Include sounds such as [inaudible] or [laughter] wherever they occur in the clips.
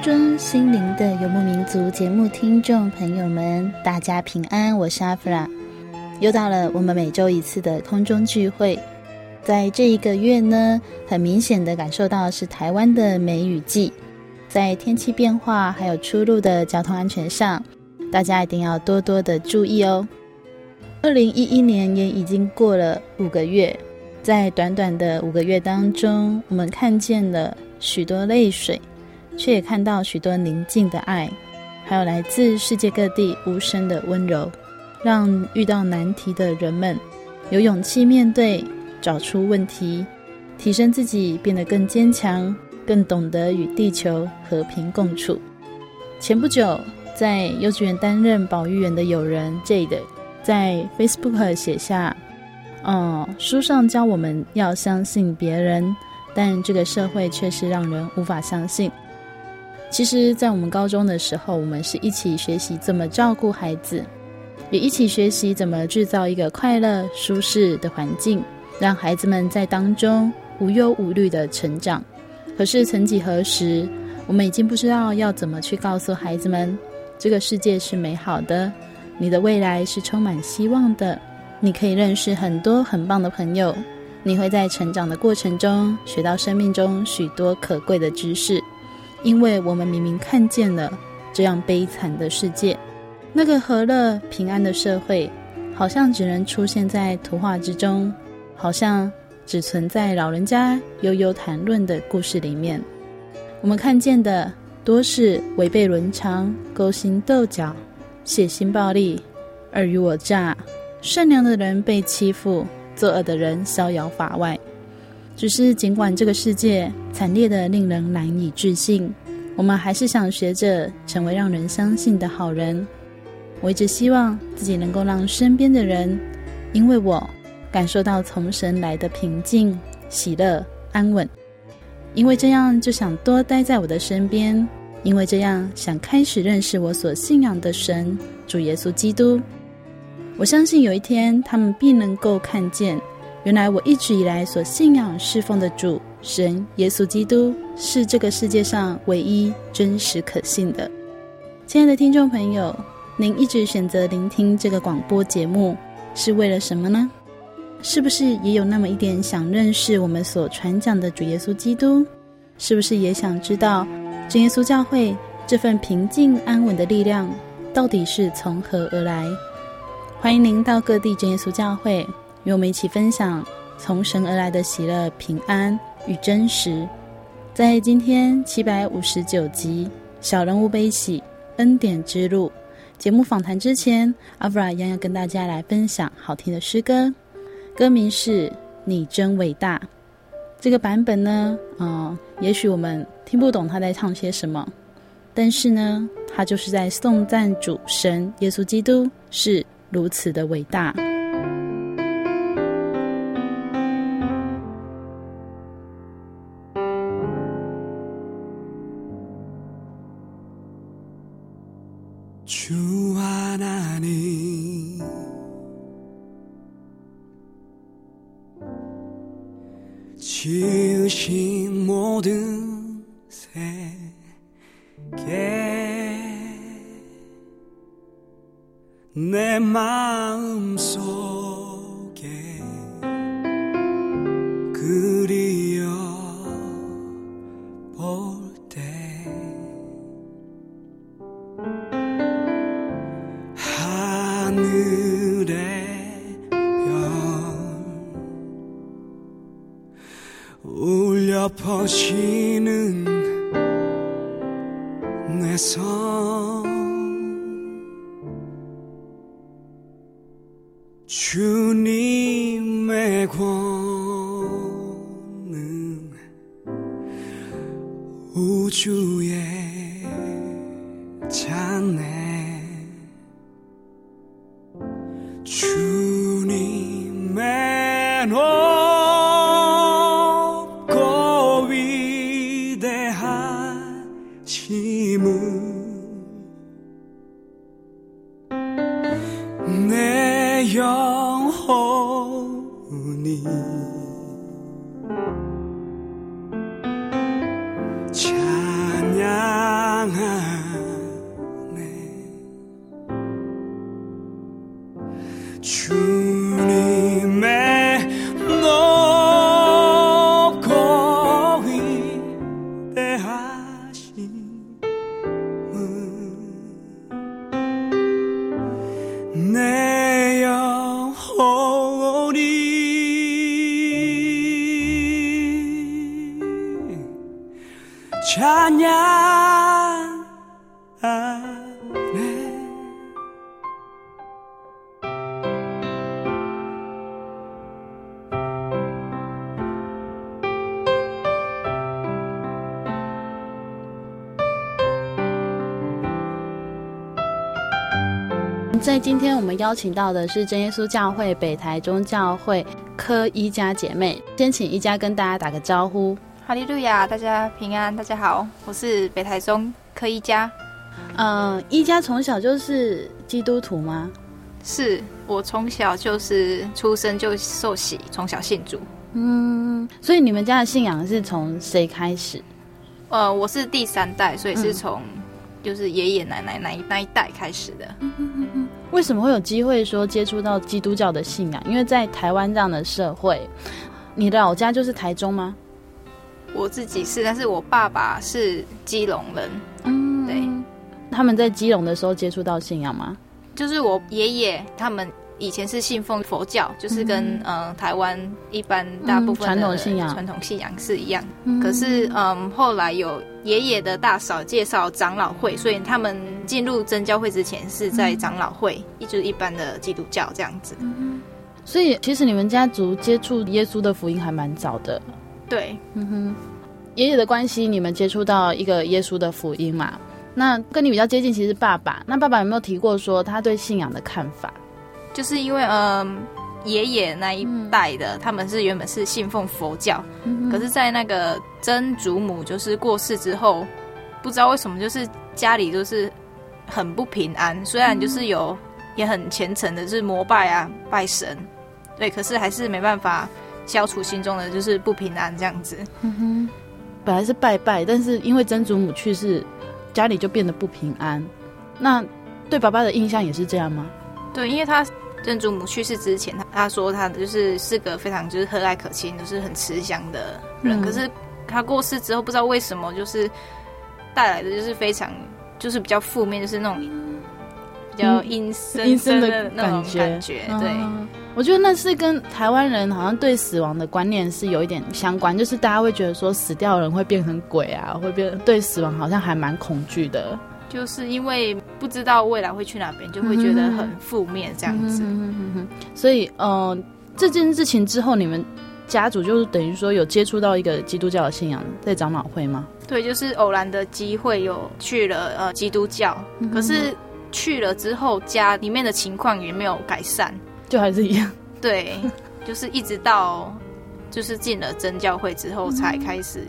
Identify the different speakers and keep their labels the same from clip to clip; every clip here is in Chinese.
Speaker 1: 中，心灵的游牧民族节目听众朋友们，大家平安，我是阿弗拉。又到了我们每周一次的空中聚会，在这一个月呢，很明显的感受到是台湾的梅雨季，在天气变化还有出入的交通安全上，大家一定要多多的注意哦。二零一一年也已经过了五个月，在短短的五个月当中，我们看见了许多泪水。却也看到许多宁静的爱，还有来自世界各地无声的温柔，让遇到难题的人们有勇气面对，找出问题，提升自己，变得更坚强，更懂得与地球和平共处。前不久，在幼稚园担任保育员的友人 Jade 在 Facebook 写下：“嗯，书上教我们要相信别人，但这个社会却是让人无法相信。”其实，在我们高中的时候，我们是一起学习怎么照顾孩子，也一起学习怎么制造一个快乐、舒适的环境，让孩子们在当中无忧无虑的成长。可是，曾几何时，我们已经不知道要怎么去告诉孩子们，这个世界是美好的，你的未来是充满希望的，你可以认识很多很棒的朋友，你会在成长的过程中学到生命中许多可贵的知识。因为我们明明看见了这样悲惨的世界，那个和乐平安的社会，好像只能出现在图画之中，好像只存在老人家悠悠谈论的故事里面。我们看见的多是违背伦常、勾心斗角、血腥暴力、尔虞我诈，善良的人被欺负，作恶的人逍遥法外。只是，尽管这个世界惨烈的令人难以置信，我们还是想学着成为让人相信的好人。我一直希望自己能够让身边的人，因为我感受到从神来的平静、喜乐、安稳。因为这样，就想多待在我的身边；因为这样，想开始认识我所信仰的神主耶稣基督。我相信有一天，他们必能够看见。原来我一直以来所信仰侍奉的主神耶稣基督是这个世界上唯一真实可信的。亲爱的听众朋友，您一直选择聆听这个广播节目是为了什么呢？是不是也有那么一点想认识我们所传讲的主耶稣基督？是不是也想知道真耶稣教会这份平静安稳的力量到底是从何而来？欢迎您到各地真耶稣教会。与我们一起分享从神而来的喜乐、平安与真实。在今天七百五十九集《小人物悲喜恩典之路》节目访谈之前，阿弗拉一样要跟大家来分享好听的诗歌，歌名是《你真伟大》。这个版本呢，嗯、也许我们听不懂他在唱些什么，但是呢，他就是在颂赞主神耶稣基督是如此的伟大。
Speaker 2: 지으신 모든 세계 내 마음 속
Speaker 1: 在今天我们邀请到的是真耶稣教会北台中教会柯一家姐妹，先请一家跟大家打个招呼。
Speaker 3: 哈利路亚，大家平安，大家好，我是北台中柯一家。
Speaker 1: 嗯，一家从小就是基督徒吗？
Speaker 3: 是我从小就是出生就受洗，从小信主。
Speaker 1: 嗯，所以你们家的信仰是从谁开始？
Speaker 3: 呃，我是第三代，所以是从就是爷爷奶奶那一那一代开始的。
Speaker 1: 为什么会有机会说接触到基督教的信仰？因为在台湾这样的社会，你的老家就是台中吗？
Speaker 3: 我自己是，但是我爸爸是基隆人。
Speaker 1: 嗯，
Speaker 3: 对。
Speaker 1: 他们在基隆的时候接触到信仰吗？
Speaker 3: 就是我爷爷他们以前是信奉佛教，就是跟嗯、呃、台湾一般大部分的
Speaker 1: 传统信仰
Speaker 3: 传统信仰是一样。
Speaker 1: 嗯、
Speaker 3: 可是嗯后来有爷爷的大嫂介绍长老会，所以他们进入真教会之前是在长老会，一、嗯、就是一般的基督教这样子。
Speaker 1: 嗯、所以其实你们家族接触耶稣的福音还蛮早的。
Speaker 3: 对，
Speaker 1: 嗯哼，爷爷的关系，你们接触到一个耶稣的福音嘛？那跟你比较接近，其实是爸爸。那爸爸有没有提过说他对信仰的看法？
Speaker 3: 就是因为嗯，爷爷那一代的、嗯、他们是原本是信奉佛教，嗯、可是，在那个曾祖母就是过世之后，不知道为什么就是家里就是很不平安。虽然就是有也很虔诚的，就是膜拜啊拜神，对，可是还是没办法。消除心中的就是不平安这样子。
Speaker 1: 嗯哼，本来是拜拜，但是因为曾祖母去世，家里就变得不平安。那对爸爸的印象也是这样吗？
Speaker 3: 对，因为他曾祖母去世之前，他他说他就是是个非常就是和蔼可亲，就是很慈祥的人。嗯、可是他过世之后，不知道为什么就是带来的就是非常就是比较负面，就是那种比较阴森阴森的那种感觉。对。嗯
Speaker 1: 我觉得那是跟台湾人好像对死亡的观念是有一点相关，就是大家会觉得说死掉的人会变成鬼啊，会变对死亡好像还蛮恐惧的，
Speaker 3: 就是因为不知道未来会去哪边，就会觉得很负面这样子。
Speaker 1: 嗯嗯嗯、所以，呃，这件事情之后，你们家族就是等于说有接触到一个基督教的信仰，在长老会吗？
Speaker 3: 对，就是偶然的机会有去了呃基督教，嗯、可是去了之后，家里面的情况也没有改善。
Speaker 1: 就还是一样，
Speaker 3: 对，就是一直到就是进了真教会之后才开始。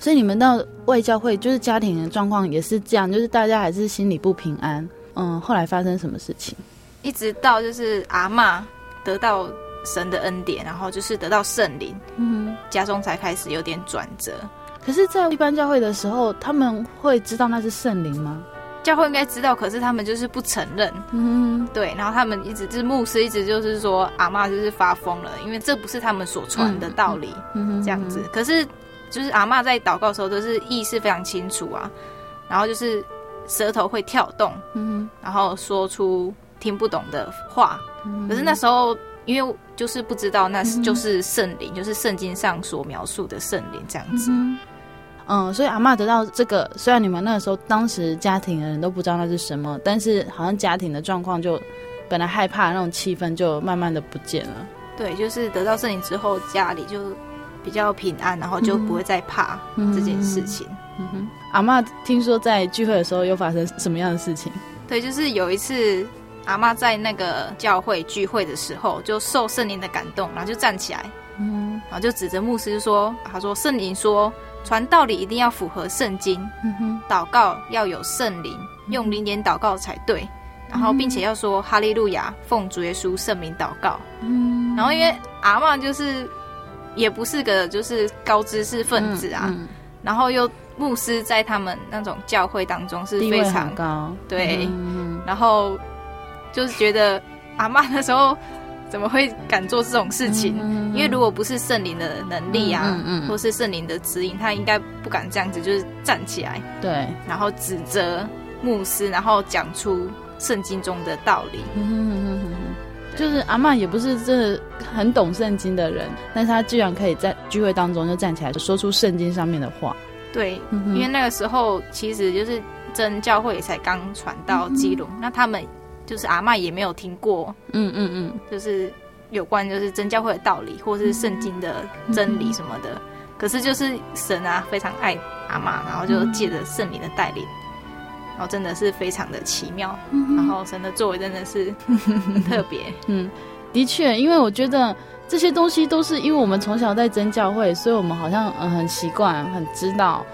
Speaker 1: 所以你们到外教会，就是家庭的状况也是这样，就是大家还是心里不平安。嗯，后来发生什么事情？
Speaker 3: 一直到就是阿嬷得到神的恩典，然后就是得到圣灵，嗯，家中才开始有点转折。
Speaker 1: 可是，在一般教会的时候，他们会知道那是圣灵吗？
Speaker 3: 教会应该知道，可是他们就是不承认。嗯，对。然后他们一直就是牧师一直就是说阿嬷就是发疯了，因为这不是他们所传的道理。嗯，这样子。可是就是阿妈在祷告的时候都是意识非常清楚啊，然后就是舌头会跳动，嗯，然后说出听不懂的话。可是那时候因为就是不知道那是就是圣灵，就是圣经上所描述的圣灵这样子。
Speaker 1: 嗯，所以阿妈得到这个，虽然你们那个时候当时家庭的人都不知道那是什么，但是好像家庭的状况就本来害怕的那种气氛就慢慢的不见了。
Speaker 3: 对，就是得到圣灵之后，家里就比较平安，然后就不会再怕这件事情。
Speaker 1: 嗯哼，阿妈听说在聚会的时候又发生什么样的事情？
Speaker 3: 对，就是有一次阿妈在那个教会聚会的时候，就受圣灵的感动，然后就站起来，嗯，然后就指着牧师说：“他说圣灵说。”传道理一定要符合圣经，嗯哼，祷告要有圣灵，用灵言祷告才对，然后并且要说哈利路亚，奉主耶稣圣名祷告，嗯，然后因为阿妈就是也不是个就是高知识分子啊，嗯嗯、然后又牧师在他们那种教会当中是非常
Speaker 1: 高，
Speaker 3: 对，嗯、然后就是觉得阿妈那时候。怎么会敢做这种事情？因为如果不是圣灵的能力啊，嗯或是圣灵的指引，他应该不敢这样子，就是站起来，
Speaker 1: 对，
Speaker 3: 然后指责牧师，然后讲出圣经中的道理。嗯嗯嗯嗯、
Speaker 1: 就是阿嬷也不是真的很懂圣经的人，但是他居然可以在聚会当中就站起来，说出圣经上面的话。
Speaker 3: 对，嗯、因为那个时候其实就是真教会也才刚传到基隆，嗯、那他们。就是阿嬷也没有听过，嗯嗯嗯，就是有关就是真教会的道理，或是圣经的真理什么的。嗯、可是就是神啊，非常爱阿嬷，然后就借着圣灵的带领，然后真的是非常的奇妙。嗯、然后神的作为真的是很特别。[laughs]
Speaker 1: 嗯，的确，因为我觉得这些东西都是因为我们从小在真教会，所以我们好像嗯很习惯、很知道。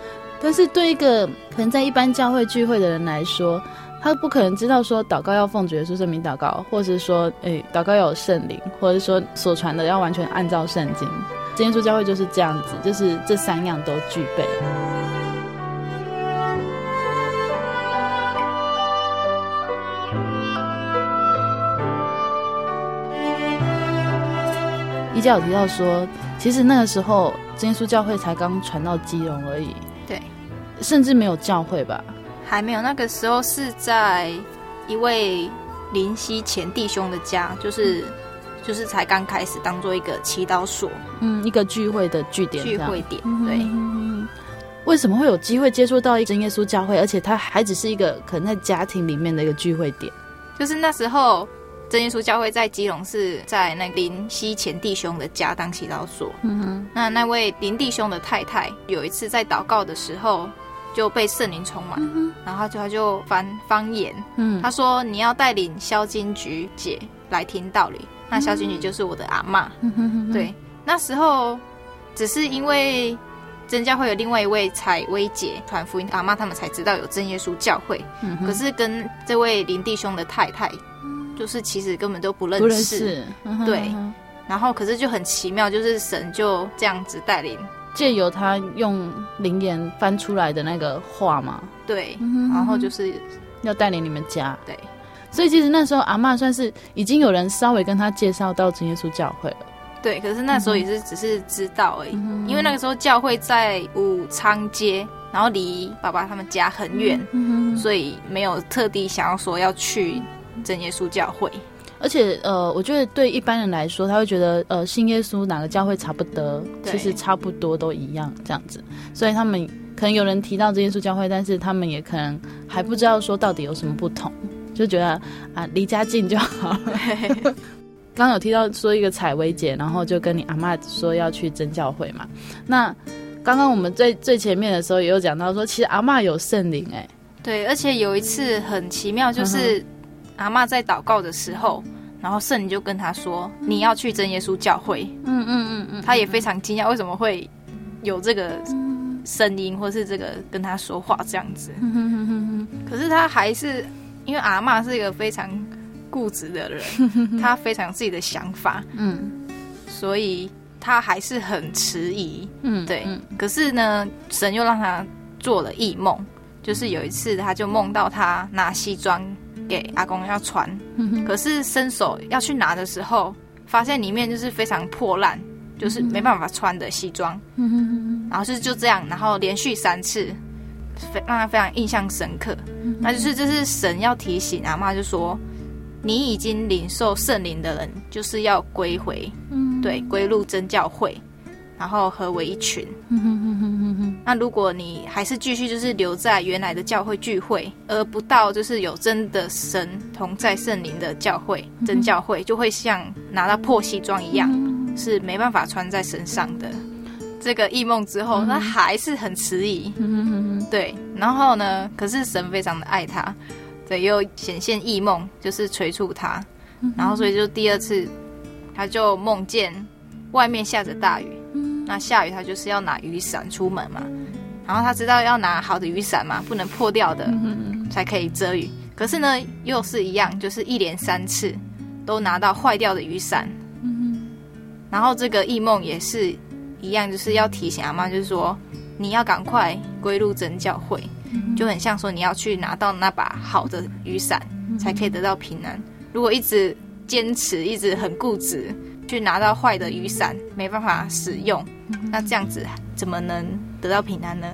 Speaker 1: 但是对一个可能在一般教会聚会的人来说，他不可能知道说祷告要奉主耶稣圣名祷告，或者是说，诶，祷告要有圣灵，或者是说所传的要完全按照圣经。真耶稣教会就是这样子，就是这三样都具备。家有提到说，其实那个时候耶稣教会才刚传到基隆而已，
Speaker 3: 对，
Speaker 1: 甚至没有教会吧。
Speaker 3: 还没有，那个时候是在一位林夕前弟兄的家，就是就是才刚开始当做一个祈祷所，
Speaker 1: 嗯，一个聚会的据点，
Speaker 3: 聚会点，对。
Speaker 1: 嗯，为什么会有机会接触到一真耶稣教会，而且它还只是一个可能在家庭里面的一个聚会点？
Speaker 3: 就是那时候真耶稣教会在基隆是在那林西前弟兄的家当祈祷所，嗯哼。那那位林弟兄的太太有一次在祷告的时候。就被圣灵充满，嗯、然后就他就翻方言，嗯，他说你要带领萧金菊姐来听道理，那萧金菊就是我的阿妈，嗯、对，那时候只是因为真教会有另外一位采薇姐传福音，阿妈他们才知道有真耶稣教会，嗯、可是跟这位林弟兄的太太，就是其实根本都不认识，认识嗯、对，然后可是就很奇妙，就是神就这样子带领。
Speaker 1: 借由他用灵言翻出来的那个话嘛，
Speaker 3: 对，然后就是
Speaker 1: 要带领你们家，
Speaker 3: 对，
Speaker 1: 所以其实那时候阿嬷算是已经有人稍微跟他介绍到真耶稣教会了，
Speaker 3: 对，可是那时候也是只是知道而已，嗯、因为那个时候教会在武昌街，然后离爸爸他们家很远，嗯、所以没有特地想要说要去真耶稣教会。
Speaker 1: 而且，呃，我觉得对一般人来说，他会觉得，呃，信耶稣哪个教会差不多，其实差不多都一样这样子。所以他们可能有人提到真耶稣教会，但是他们也可能还不知道说到底有什么不同，就觉得啊，离家近就好。[laughs] 刚对有提到说一个采薇姐，然后就跟你阿嬷说要去真教会嘛。那刚刚我们最最前面的时候也有讲到说，其实阿嬷有圣灵哎。
Speaker 3: 对，而且有一次很奇妙，就是。阿妈在祷告的时候，然后圣灵就跟他说：“你要去真耶稣教会。”嗯嗯嗯嗯，他也非常惊讶，为什么会有这个声音，或是这个跟他说话这样子。嗯哼哼哼。可是他还是因为阿妈是一个非常固执的人，[laughs] 他非常有自己的想法，嗯，所以他还是很迟疑，嗯，对。嗯、可是呢，神又让他做了异梦，就是有一次他就梦到他拿西装给阿公要穿，嗯、可是伸手要去拿的时候，发现里面就是非常破烂，就是没办法穿的西装，嗯，然后是就这样，然后连续三次。非让他非常印象深刻，那就是这是神要提醒阿妈，就说你已经领受圣灵的人，就是要归回，对，归入真教会，然后合为一群。那如果你还是继续就是留在原来的教会聚会，而不到就是有真的神同在圣灵的教会，真教会，就会像拿到破西装一样，是没办法穿在身上的。这个异梦之后，他还是很迟疑，对。然后呢，可是神非常的爱他，对，又显现异梦，就是催促他。然后所以就第二次，他就梦见外面下着大雨，那下雨他就是要拿雨伞出门嘛。然后他知道要拿好的雨伞嘛，不能破掉的，才可以遮雨。可是呢，又是一样，就是一连三次都拿到坏掉的雨伞。然后这个异梦也是。一样就是要提醒阿妈，就是说你要赶快归入真教会，就很像说你要去拿到那把好的雨伞，才可以得到平安。如果一直坚持，一直很固执去拿到坏的雨伞，没办法使用，那这样子怎么能得到平安呢？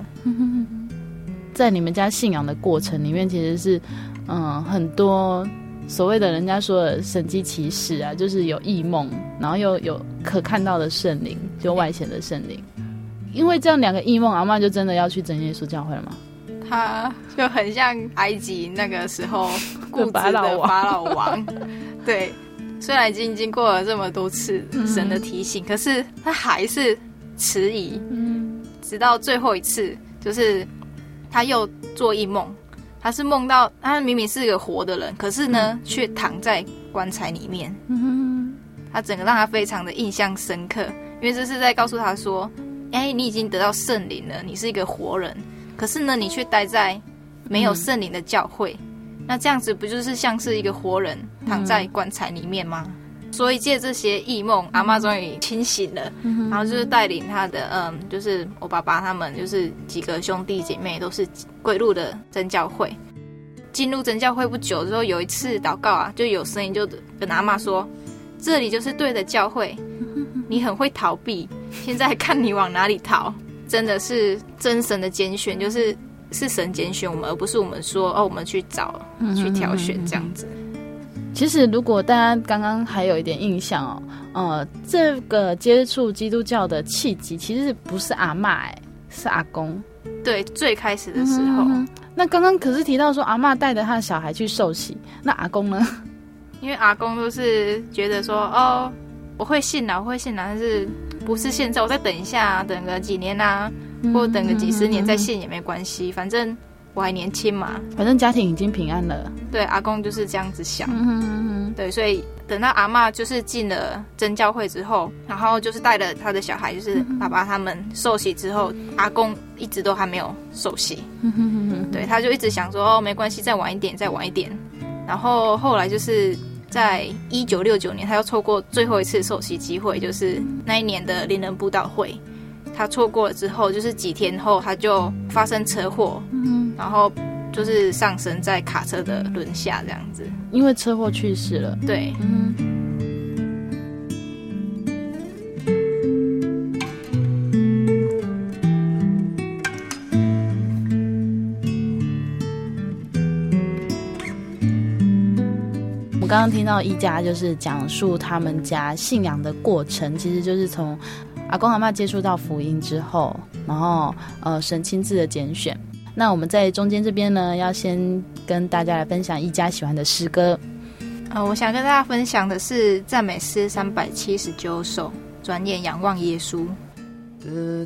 Speaker 1: 在你们家信仰的过程里面，其实是嗯很多。所谓的人家说的神迹奇事啊，就是有异梦，然后又有可看到的圣灵，就外显的圣灵。因为这样两个异梦，阿妈就真的要去整耶稣教会了吗？
Speaker 3: 他就很像埃及那个时候固执的 [laughs] 法老王。[laughs] 对，虽然已经经过了这么多次神的提醒，嗯、可是他还是迟疑。嗯，直到最后一次，就是他又做一梦。他是梦到他明明是一个活的人，可是呢，却躺在棺材里面。他整个让他非常的印象深刻，因为这是在告诉他说：“哎，你已经得到圣灵了，你是一个活人。可是呢，你却待在没有圣灵的教会，那这样子不就是像是一个活人躺在棺材里面吗？”所以借这些异梦，阿妈终于清醒了，然后就是带领他的，嗯，就是我爸爸他们，就是几个兄弟姐妹都是归入的真教会。进入真教会不久之后，有一次祷告啊，就有声音就跟阿妈说：“这里就是对的教会，你很会逃避，现在看你往哪里逃。”真的是真神的拣选，就是是神拣选我们，而不是我们说哦，我们去找去挑选这样子。
Speaker 1: 其实，如果大家刚刚还有一点印象哦，呃，这个接触基督教的契机，其实不是阿嬷，哎，是阿公。
Speaker 3: 对，最开始的时候。嗯、
Speaker 1: 那刚刚可是提到说，阿嬷带着他的小孩去受洗，那阿公呢？
Speaker 3: 因为阿公都是觉得说，哦，我会信啊，我会信啊，但是不是现在，我再等一下，等个几年啊，或等个几十年再信也没关系，反正。我还年轻嘛，
Speaker 1: 反正家庭已经平安了。
Speaker 3: 对，阿公就是这样子想。嗯哼嗯哼对，所以等到阿嬷就是进了真教会之后，然后就是带了他的小孩，就是爸爸他们受洗之后，嗯、阿公一直都还没有受洗。嗯哼嗯哼对，他就一直想说哦，没关系，再晚一点，再晚一点。然后后来就是在一九六九年，他又错过最后一次受洗机会，就是那一年的灵人布道会。他错过了之后，就是几天后他就发生车祸，嗯，然后就是上身在卡车的轮下这样子，
Speaker 1: 因为车祸去世了。
Speaker 3: 对，嗯。
Speaker 1: 我刚刚听到一家就是讲述他们家信仰的过程，其实就是从。阿公阿妈接触到福音之后，然后呃，神亲自的拣选。那我们在中间这边呢，要先跟大家来分享一家喜欢的诗歌。
Speaker 3: 呃，我想跟大家分享的是赞美诗三百七十九首，转眼仰望耶稣。你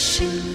Speaker 1: 是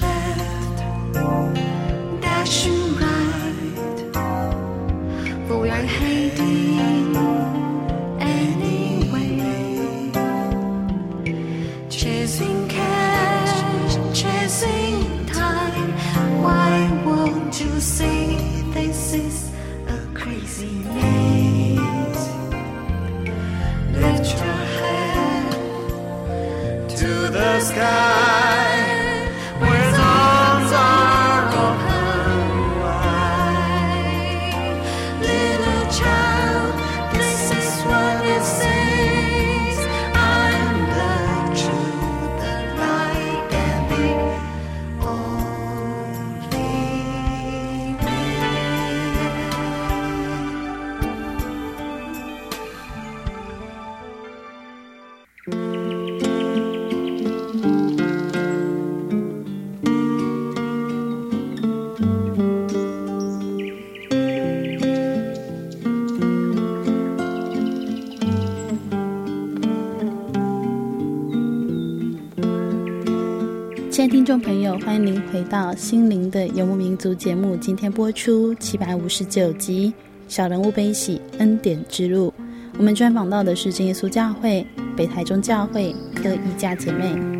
Speaker 1: 欢迎您回到《心灵的游牧民族》节目。今天播出七百五十九集《小人物悲喜恩典之路》。我们专访到的是真耶稣教会北台中教会的一家姐妹。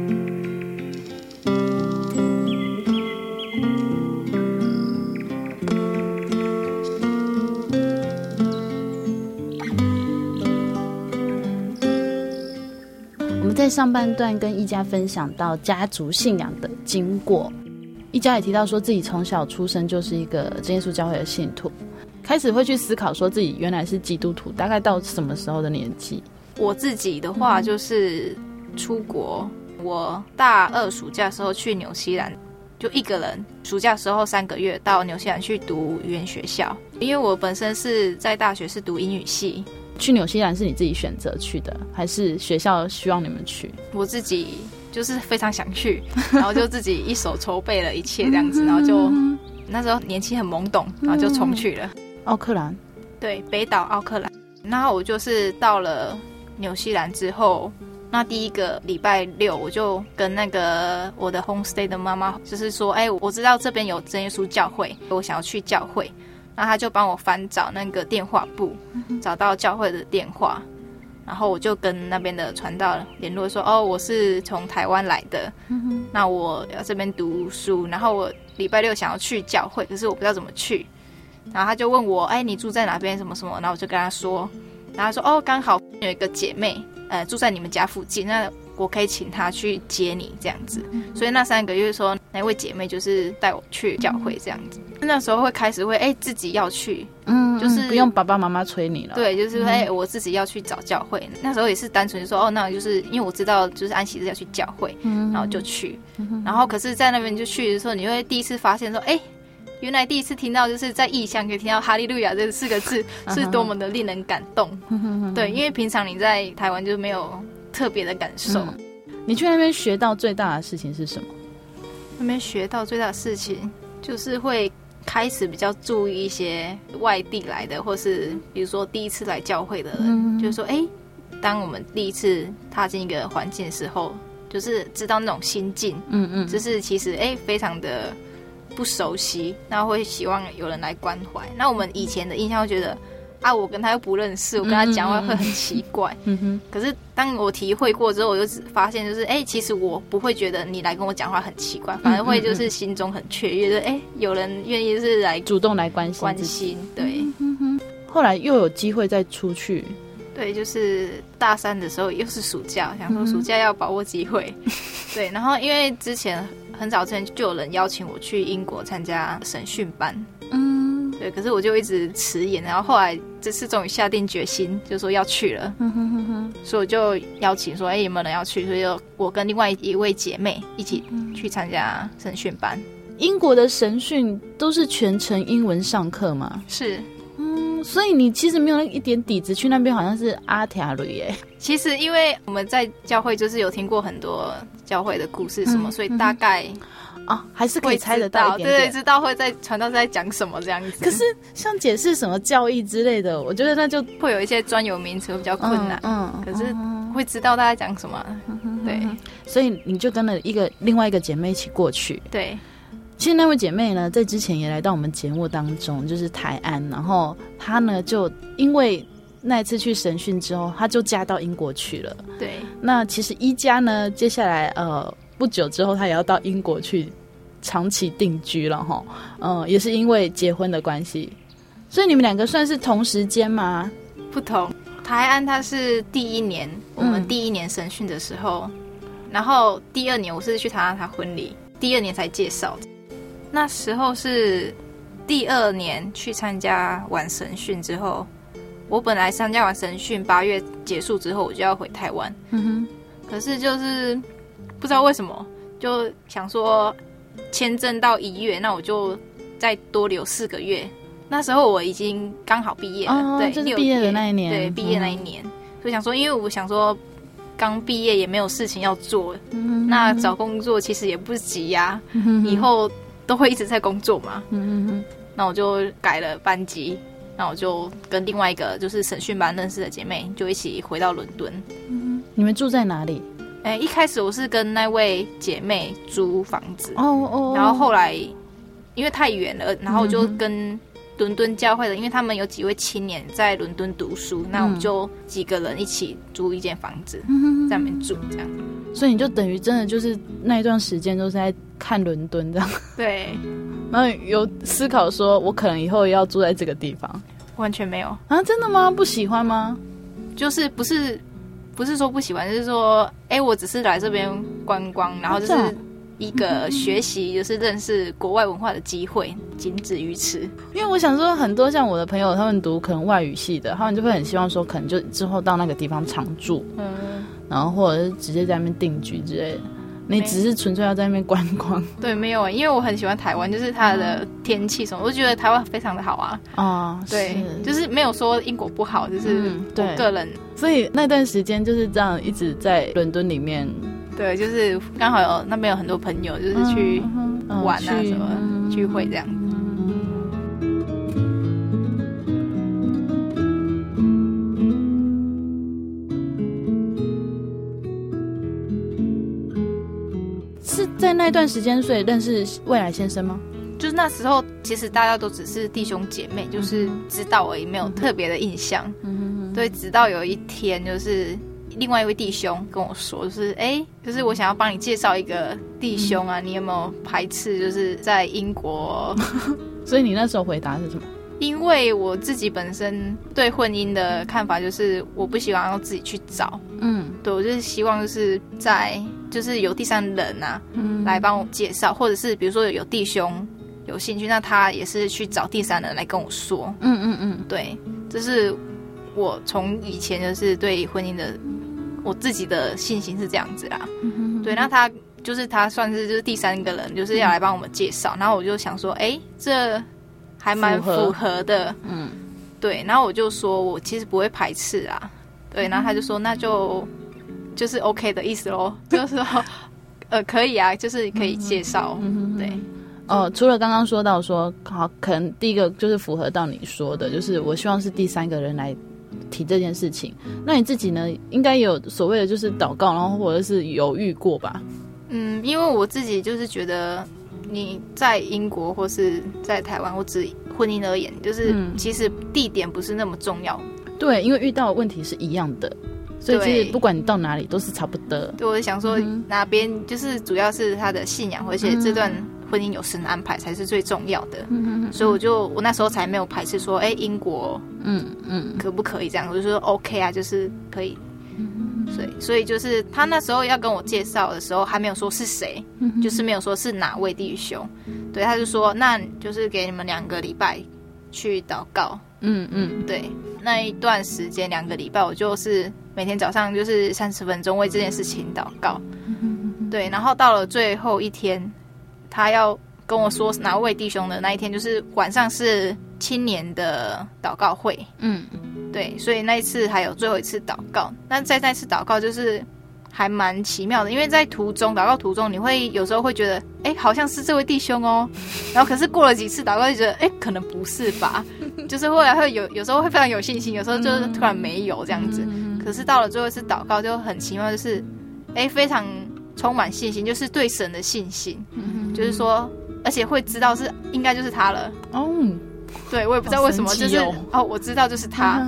Speaker 1: 上半段跟一家分享到家族信仰的经过，一家也提到说自己从小出生就是一个真耶稣教会的信徒，开始会去思考说自己原来是基督徒，大概到什么时候的年纪？
Speaker 3: 我自己的话就是出国，我大二暑假时候去纽西兰，就一个人，暑假时候三个月到纽西兰去读语言学校，因为我本身是在大学是读英语系。
Speaker 1: 去纽西兰是你自己选择去的，还是学校希望你们去？
Speaker 3: 我自己就是非常想去，然后就自己一手筹备了一切这样子，然后就那时候年轻很懵懂，然后就冲去了。
Speaker 1: 奥克兰，
Speaker 3: 对，北岛奥克兰。然后我就是到了纽西兰之后，那第一个礼拜六我就跟那个我的 homestay 的妈妈，就是说，哎，我知道这边有真耶稣教会，我想要去教会。然后他就帮我翻找那个电话簿，找到教会的电话，然后我就跟那边的传道联络说：“哦，我是从台湾来的，那我要这边读书，然后我礼拜六想要去教会，可是我不知道怎么去。”然后他就问我：“哎，你住在哪边？什么什么？”然后我就跟他说，然后他说：“哦，刚好有一个姐妹，呃，住在你们家附近，那我可以请他去接你这样子。”所以那三个月说，那位姐妹就是带我去教会这样子。那时候会开始会哎自己要去，
Speaker 1: 嗯，
Speaker 3: 就是
Speaker 1: 不用爸爸妈妈催你了。
Speaker 3: 对，就是说哎我自己要去找教会。那时候也是单纯说哦，那就是因为我知道就是安息日要去教会，然后就去。然后可是，在那边就去的时候，你会第一次发现说，哎，原来第一次听到就是在异乡可以听到哈利路亚这四个字，[laughs] 是多么的令人感动。对，因为平常你在台湾就没有特别的感受。
Speaker 1: 你去那边学到最大的事情是什么？
Speaker 3: 那边学到最大的事情就是会。开始比较注意一些外地来的，或是比如说第一次来教会的人，嗯、就是说，哎、欸，当我们第一次踏进一个环境的时候，就是知道那种心境，嗯嗯，就是其实哎、欸，非常的不熟悉，那会希望有人来关怀。那我们以前的印象会觉得。啊，我跟他又不认识，我跟他讲话会很奇怪。嗯哼。可是当我体会过之后，我就发现，就是哎、欸，其实我不会觉得你来跟我讲话很奇怪，反而会就是心中很雀跃，就是哎、欸，有人愿意是来
Speaker 1: 主动来关心
Speaker 3: 关心。对。
Speaker 1: 嗯哼。后来又有机会再出去。
Speaker 3: 对，就是大三的时候又是暑假，想说暑假要把握机会。[laughs] 对，然后因为之前很早之前就有人邀请我去英国参加审讯班。嗯。对，可是我就一直迟延，然后后来。这次终于下定决心，就说要去了，所以我就邀请说，哎，有没有人要去？所以就我跟另外一位姐妹一起去参加神训班。
Speaker 1: 英国的神训都是全程英文上课吗？
Speaker 3: 是，
Speaker 1: 嗯，所以你其实没有一点底子，去那边好像是阿铁瑞耶。
Speaker 3: 其实因为我们在教会就是有听过很多教会的故事什么，嗯、所以大概。
Speaker 1: 啊，还是可以猜得到一点点，
Speaker 3: 对，知道会在传道在讲什么这样子。
Speaker 1: 可是像解释什么教义之类的，我觉得那就
Speaker 3: 会有一些专有名词比较困难。嗯，嗯，可是会知道大家讲什么。嗯、对，
Speaker 1: 所以你就跟了一个另外一个姐妹一起过去。
Speaker 3: 对，
Speaker 1: 其实那位姐妹呢，在之前也来到我们节目当中，就是台安，然后她呢就因为那一次去审讯之后，她就嫁到英国去了。
Speaker 3: 对，
Speaker 1: 那其实一家呢，接下来呃。不久之后，他也要到英国去长期定居了哈。嗯，也是因为结婚的关系，所以你们两个算是同时间吗？
Speaker 3: 不同。台安他是第一年，我们第一年审讯的时候，然后第二年我是去参加他婚礼，第二年才介绍。那时候是第二年去参加完审讯之后，我本来参加完审讯八月结束之后，我就要回台湾。
Speaker 1: 嗯哼，
Speaker 3: 可是就是不知道为什么，就想说签证到一月，那我就再多留四个月。那时候我已经刚好毕业了，
Speaker 1: 哦、
Speaker 3: 对，
Speaker 1: 就是毕业的那一年，
Speaker 3: 对，毕业那一年，嗯、所以想说，因为我想说刚毕业也没有事情要做，嗯、那找工作其实也不急呀、啊，嗯、以后都会一直在工作嘛，嗯、那我就改了班级，那我就跟另外一个就是审讯班认识的姐妹就一起回到伦敦。
Speaker 1: 嗯、你们住在哪里？
Speaker 3: 哎、欸，一开始我是跟那位姐妹租房子，
Speaker 1: 哦哦，
Speaker 3: 然后后来因为太远了，然后我就跟、嗯。伦敦教会的，因为他们有几位青年在伦敦读书，嗯、那我们就几个人一起租一间房子，嗯、在那边住，这样。
Speaker 1: 所以你就等于真的就是那一段时间都是在看伦敦这样。[laughs]
Speaker 3: 对。
Speaker 1: 然后有思考说，我可能以后也要住在这个地方。
Speaker 3: 完全没有
Speaker 1: 啊？真的吗？不喜欢吗？
Speaker 3: 就是不是不是说不喜欢，就是说，哎、欸，我只是来这边观光，然后就是。一个学习就是认识国外文化的机会，仅止于此。
Speaker 1: 因为我想说，很多像我的朋友，他们读可能外语系的，他们就会很希望说，可能就之后到那个地方常住，嗯，然后或者是直接在那边定居之类的。你只是纯粹要在那边观光？[laughs]
Speaker 3: 对，没有，因为我很喜欢台湾，就是它的天气什么，我就觉得台湾非常的好啊。
Speaker 1: 啊，
Speaker 3: 对，就是没有说英国不好，就是我个人。
Speaker 1: 所以那段时间就是这样，一直在伦敦里面。
Speaker 3: 对，就是刚好有那边有很多朋友，就是去玩啊什么、嗯、聚会这样。
Speaker 1: 是在那段时间，所以认识未来先生吗？
Speaker 3: 就是那时候，其实大家都只是弟兄姐妹，就是知道而已，没有特别的印象。嗯对，直到有一天，就是。另外一位弟兄跟我说，就是哎、欸，就是我想要帮你介绍一个弟兄啊，嗯、你有没有排斥？就是在英国，[laughs]
Speaker 1: 所以你那时候回答是什么？
Speaker 3: 因为我自己本身对婚姻的看法就是，我不希望要自己去找，嗯，对，我就是希望就是在就是有第三人啊，嗯，来帮我介绍，或者是比如说有弟兄有兴趣，那他也是去找第三人来跟我说，嗯嗯嗯，对，这、就是我从以前就是对婚姻的。我自己的信心是这样子啦，嗯、哼哼对，那他就是他算是就是第三个人，就是要来帮我们介绍，嗯、然后我就想说，哎、欸，这还蛮符合的，嗯，对，然后我就说我其实不会排斥啊，对，然后他就说那就就是 OK 的意思喽，就是说呃可以啊，就是可以介绍，嗯、对，
Speaker 1: 哦，除了刚刚说到说好，可能第一个就是符合到你说的，就是我希望是第三个人来。提这件事情，那你自己呢？应该有所谓的就是祷告，然后或者是犹豫过吧？
Speaker 3: 嗯，因为我自己就是觉得你在英国或是在台湾，我只婚姻而言，就是其实地点不是那么重要。
Speaker 1: 嗯、对，因为遇到的问题是一样的，所以其实不管你到哪里都是差不多。
Speaker 3: 对，我想说哪边就是主要是他的信仰，而且这段。婚姻有神的安排才是最重要的，所以我就我那时候才没有排斥说，哎、欸，英国，嗯嗯，可不可以这样？我就说 OK 啊，就是可以。嗯、哼哼所以就是他那时候要跟我介绍的时候，还没有说是谁，嗯、就是没有说是哪位弟兄。对，他就说，那就是给你们两个礼拜去祷告。嗯嗯，对，那一段时间两个礼拜，我就是每天早上就是三十分钟为这件事情祷告。对，然后到了最后一天。他要跟我说哪位弟兄的那一天，就是晚上是青年的祷告会。嗯，对，所以那一次还有最后一次祷告。那在那次祷告就是还蛮奇妙的，因为在途中祷告途中，你会有时候会觉得，哎、欸，好像是这位弟兄哦。[laughs] 然后可是过了几次祷告，就觉得，哎、欸，可能不是吧？[laughs] 就是后来会有有时候会非常有信心，有时候就是突然没有这样子。可是到了最后一次祷告就很奇妙，就是哎、欸，非常。充满信心，就是对神的信心，嗯、就是说，而且会知道是应该就是他了。哦，对，我也不知道为什么，哦、就是哦，我知道就是他。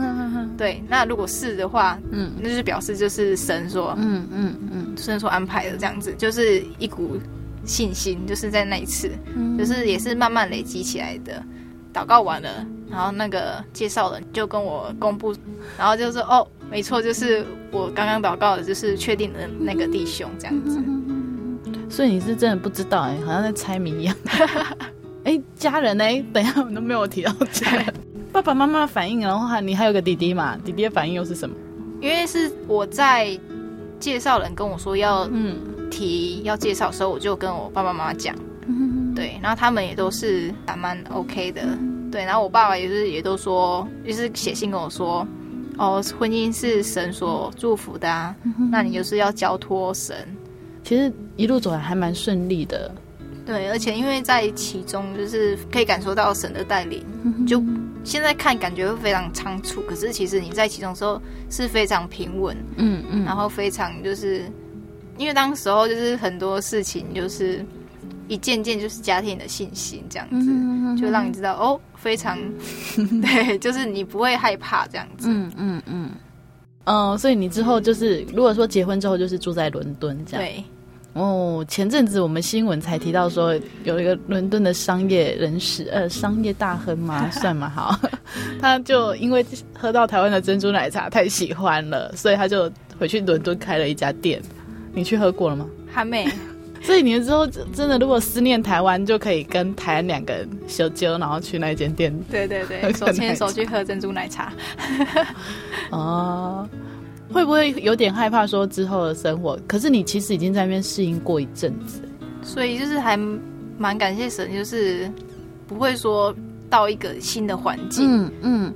Speaker 3: 对，那如果是的话，嗯，那就是表示就是神说，嗯嗯嗯，神说安排的这样子，就是一股信心，就是在那一次，嗯、就是也是慢慢累积起来的。祷告完了，然后那个介绍人就跟我公布，然后就说哦，没错，就是我刚刚祷告的，就是确定的那个弟兄这样子。
Speaker 1: 所以你是真的不知道哎、欸，好像在猜谜一样。[laughs] 哎、欸，家人呢、欸？等一下我都没有提到家人。[laughs] 爸爸妈妈的反应，然后还你还有个弟弟嘛？弟弟的反应又是什么？
Speaker 3: 因为是我在介绍人跟我说要嗯提要介绍的时候，我就跟我爸爸妈妈讲，嗯、对，然后他们也都是还蛮 OK 的，对，然后我爸爸也是也都说，就是写信跟我说，哦，婚姻是神所祝福的啊，嗯、那你就是要交托神。
Speaker 1: 其实一路走来还蛮顺利的，
Speaker 3: 对，而且因为在其中就是可以感受到神的带领，嗯、就。现在看感觉会非常仓促，可是其实你在其中的时候是非常平稳，嗯嗯，然后非常就是，因为当时候就是很多事情就是一件件就是加添你的信心这样子，嗯、就让你知道哦，非常 [laughs] 对，就是你不会害怕这样子，嗯嗯
Speaker 1: 嗯，嗯，所以你之后就是如果说结婚之后就是住在伦敦这样，
Speaker 3: 对。
Speaker 1: 哦，前阵子我们新闻才提到说，有一个伦敦的商业人士，呃，商业大亨嘛，[laughs] 算嘛，好，[laughs] 他就因为喝到台湾的珍珠奶茶太喜欢了，所以他就回去伦敦开了一家店。你去喝过了吗？
Speaker 3: 还没。[laughs]
Speaker 1: 所以你之后真的如果思念台湾，就可以跟台湾两个人小揪，然后去那间店。
Speaker 3: 对对对，手牵手去喝珍珠奶茶。
Speaker 1: 哦。会不会有点害怕说之后的生活？可是你其实已经在那边适应过一阵子，
Speaker 3: 所以就是还蛮感谢神，就是不会说到一个新的环境，嗯嗯，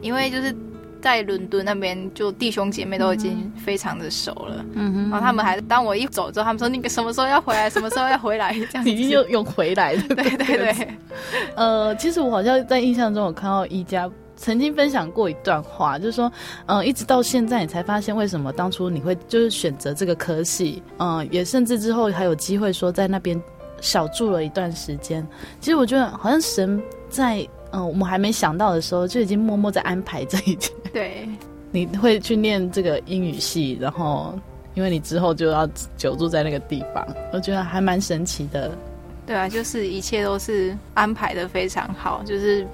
Speaker 3: 因为就是在伦敦那边，就弟兄姐妹都已经非常的熟了，嗯哼，然后他们还当我一走之后，他们说那个什么时候要回来？什么时候要回来？这样子 [laughs]
Speaker 1: 已经又用回来了，
Speaker 3: 对 [laughs] 对对，[laughs]
Speaker 1: 呃，其实我好像在印象中，我看到一家。曾经分享过一段话，就是说，嗯，一直到现在，你才发现为什么当初你会就是选择这个科系，嗯，也甚至之后还有机会说在那边小住了一段时间。其实我觉得好像神在，嗯，我们还没想到的时候，就已经默默在安排这一切。[laughs]
Speaker 3: 对，
Speaker 1: 你会去念这个英语系，然后因为你之后就要久住在那个地方，我觉得还蛮神奇的。
Speaker 3: 对啊，就是一切都是安排的非常好，就是。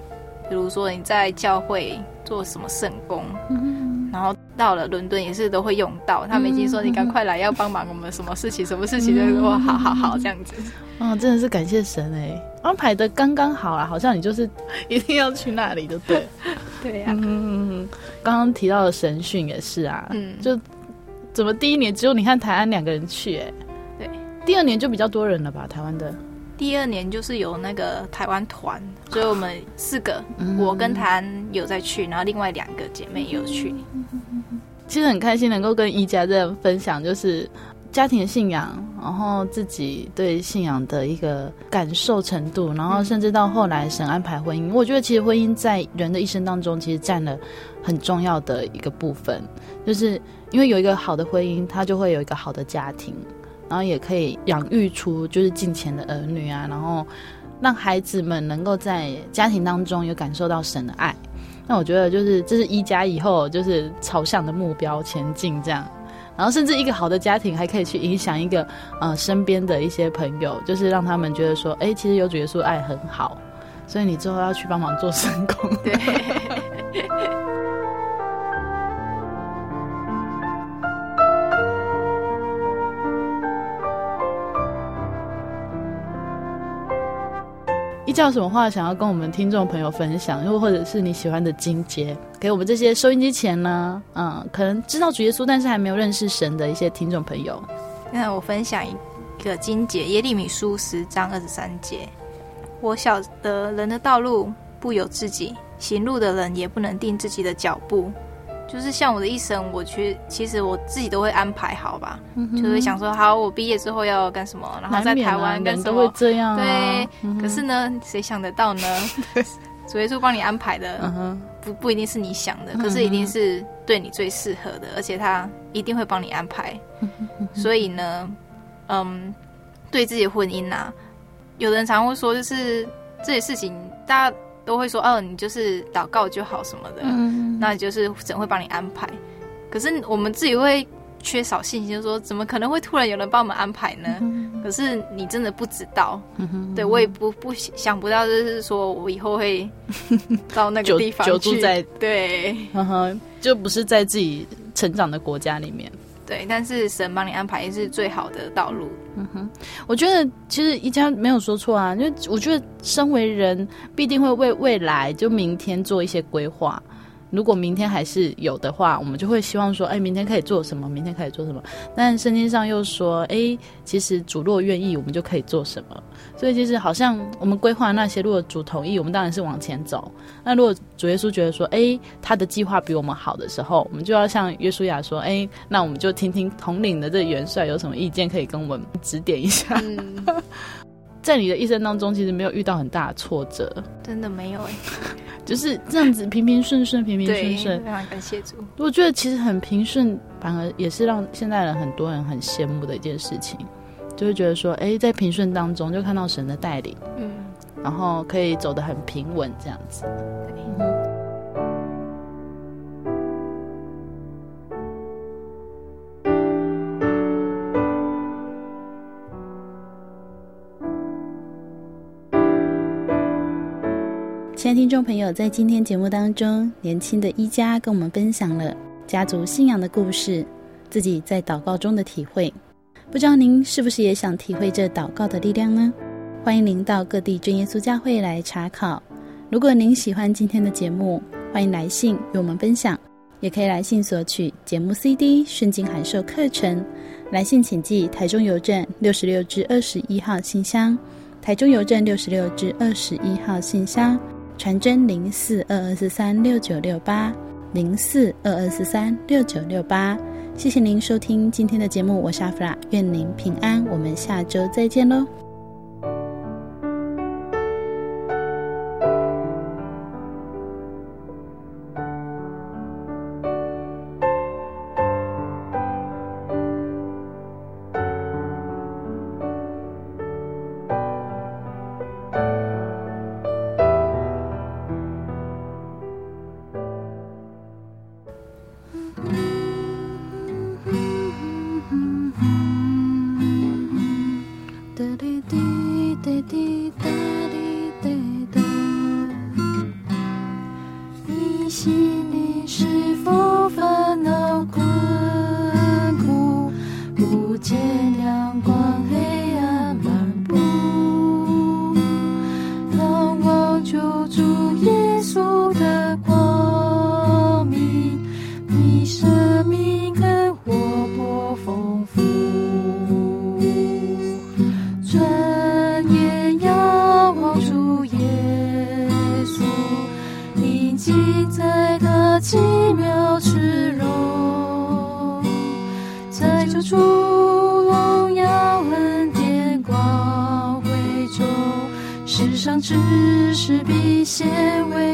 Speaker 3: 比如说你在教会做什么圣工，嗯、然后到了伦敦也是都会用到。他们已经说你赶快来，要帮忙我们什么事情，什么事情就说好好好这样子。
Speaker 1: 啊，真的是感谢神哎，安排的刚刚好啊，好像你就是 [laughs] 一定要去那里，就对。[laughs]
Speaker 3: 对呀、啊。
Speaker 1: 嗯，刚刚提到的神训也是啊，嗯，就怎么第一年只有你和台湾两个人去哎，
Speaker 3: 对，
Speaker 1: 第二年就比较多人了吧，台湾的。
Speaker 3: 第二年就是有那个台湾团，所以我们四个，嗯、我跟台湾有在去，然后另外两个姐妹也有去。
Speaker 1: 其实很开心能够跟宜家这样分享，就是家庭信仰，然后自己对信仰的一个感受程度，然后甚至到后来神安排婚姻。我觉得其实婚姻在人的一生当中，其实占了很重要的一个部分，就是因为有一个好的婚姻，他就会有一个好的家庭。然后也可以养育出就是敬虔的儿女啊，然后让孩子们能够在家庭当中有感受到神的爱。那我觉得就是这是一家以后就是朝向的目标前进这样。然后甚至一个好的家庭还可以去影响一个呃身边的一些朋友，就是让他们觉得说，哎，其实有主耶稣爱很好。所以你之后要去帮忙做神工。对。叫什么话想要跟我们听众朋友分享，又或者是你喜欢的金节，给我们这些收音机前呢，嗯，可能知道主耶稣，但是还没有认识神的一些听众朋友。
Speaker 3: 那我分享一个金节，耶利米书十章二十三节：我晓得人的道路不由自己，行路的人也不能定自己的脚步。就是像我的一生，我去其实我自己都会安排好吧，嗯、就会想说好，我毕业之后要干什么，然后在台湾干什么，
Speaker 1: 都会这样、啊。
Speaker 3: 对，嗯、可是呢，谁想得到呢？[laughs] 主耶稣帮你安排的，嗯、不不一定是你想的，可是一定是对你最适合的，而且他一定会帮你安排。嗯、所以呢，嗯，对自己的婚姻呐、啊，有人常会说，就是这些事情，大家。都会说哦，你就是祷告就好什么的，嗯、那就是神会帮你安排。可是我们自己会缺少信心，就说怎么可能会突然有人帮我们安排呢？嗯、可是你真的不知道，对我也不不想不到，就是说我以后会 [laughs] 到那个地方去，
Speaker 1: 久住在
Speaker 3: 对，
Speaker 1: 就不是在自己成长的国家里面。
Speaker 3: 对，但是神帮你安排也是最好的道路。
Speaker 1: 嗯哼，我觉得其实一家没有说错啊，因为我觉得身为人必定会为未来就明天做一些规划。如果明天还是有的话，我们就会希望说，哎，明天可以做什么？明天可以做什么？但圣经上又说，哎，其实主若愿意，我们就可以做什么。所以其实好像我们规划那些，如果主同意，我们当然是往前走。那如果主耶稣觉得说，哎，他的计划比我们好的时候，我们就要向约书亚说，哎，那我们就听听统领的这元帅有什么意见，可以跟我们指点一下。
Speaker 3: 嗯，[laughs]
Speaker 1: 在你的一生当中，其实没有遇到很大的挫折，
Speaker 3: 真的没有哎。
Speaker 1: 就是这样子平平顺顺，平平顺顺，
Speaker 3: 非常感谢主。
Speaker 1: 我觉得其实很平顺，反而也是让现在人很多人很羡慕的一件事情，就会觉得说，哎，在平顺当中就看到神的带领，嗯，然后可以走得很平稳，这样子。嗯亲爱的听众朋友，在今天节目当中，年轻的宜家跟我们分享了家族信仰的故事，自己在祷告中的体会。不知道您是不是也想体会这祷告的力量呢？欢迎您到各地真耶稣教会来查考。如果您喜欢今天的节目，欢迎来信与我们分享，也可以来信索取节目 CD、圣经函授课程。来信请寄台中邮政六十六至二十一号信箱，台中邮政六十六至二十一号信箱。传真零四二二四三六九六八零四二二四三六九六八，谢谢您收听今天的节目，我是阿弗拉，愿您平安，我们下周再见喽。
Speaker 4: 滴答滴答滴答答。你心里是否只是笔写为。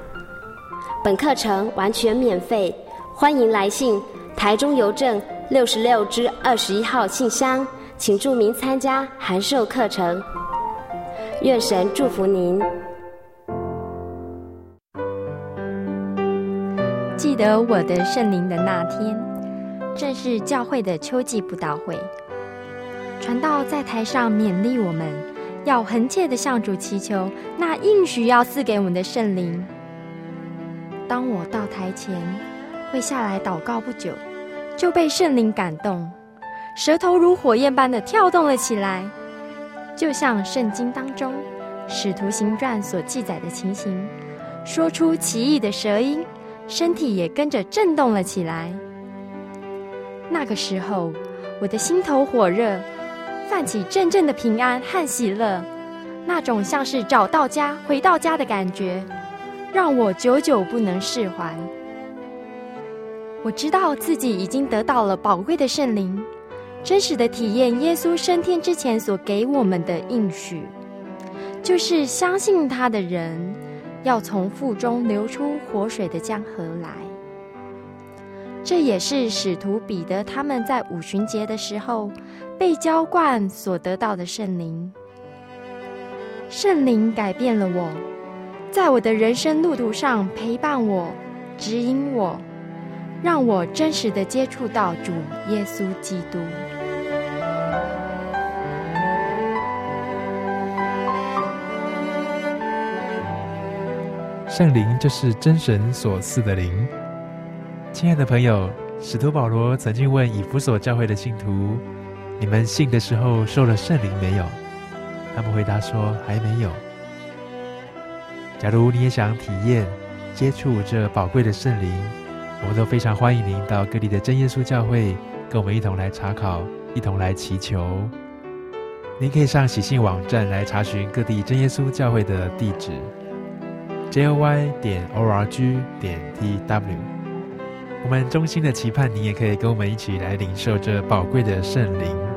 Speaker 5: 本课程完全免费，欢迎来信台中邮政六十六之二十一号信箱，请注明参加函授课程。愿神祝福您。
Speaker 6: 记得我的圣灵的那天，正是教会的秋季布道会。传道在台上勉励我们，要恒切的向主祈求那应许要赐给我们的圣灵。当我到台前，会下来祷告不久，就被圣灵感动，舌头如火焰般的跳动了起来，就像圣经当中《使徒行传》所记载的情形，说出奇异的舌音。身体也跟着震动了起来。那个时候，我的心头火热，泛起阵阵的平安和喜乐，那种像是找到家、回到家的感觉，让我久久不能释怀。我知道自己已经得到了宝贵的圣灵，真实的体验耶稣升天之前所给我们的应许，就是相信他的人。要从腹中流出活水的江河来，这也是使徒彼得他们在五旬节的时候被浇灌所得到的圣灵。圣灵改变了我，在我的人生路途上陪伴我、指引我，让我真实的接触到主耶稣基督。
Speaker 7: 圣灵就是真神所赐的灵。亲爱的朋友，使徒保罗曾经问以弗所教会的信徒：“你们信的时候受了圣灵没有？”他们回答说：“还没有。”假如你也想体验、接触这宝贵的圣灵，我们都非常欢迎您到各地的真耶稣教会，跟我们一同来查考，一同来祈求。您可以上喜信网站来查询各地真耶稣教会的地址。joy 点 org 点 tw，我们衷心的期盼你也可以跟我们一起来领受这宝贵的圣灵。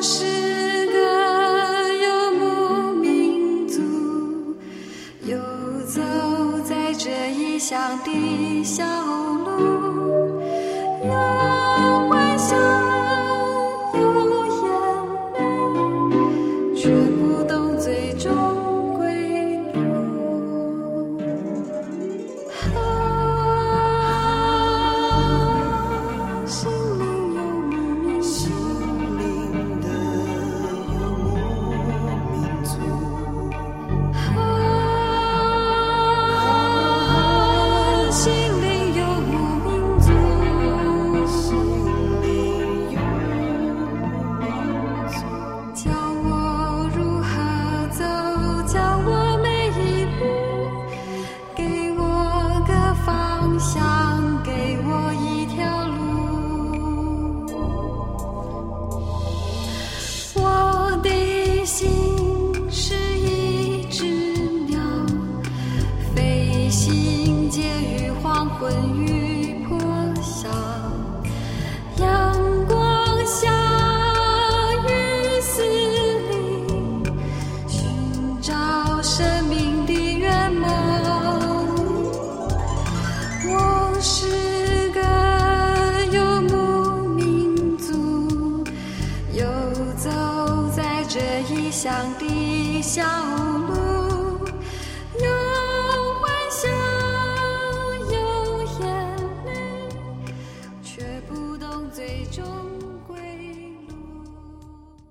Speaker 7: 是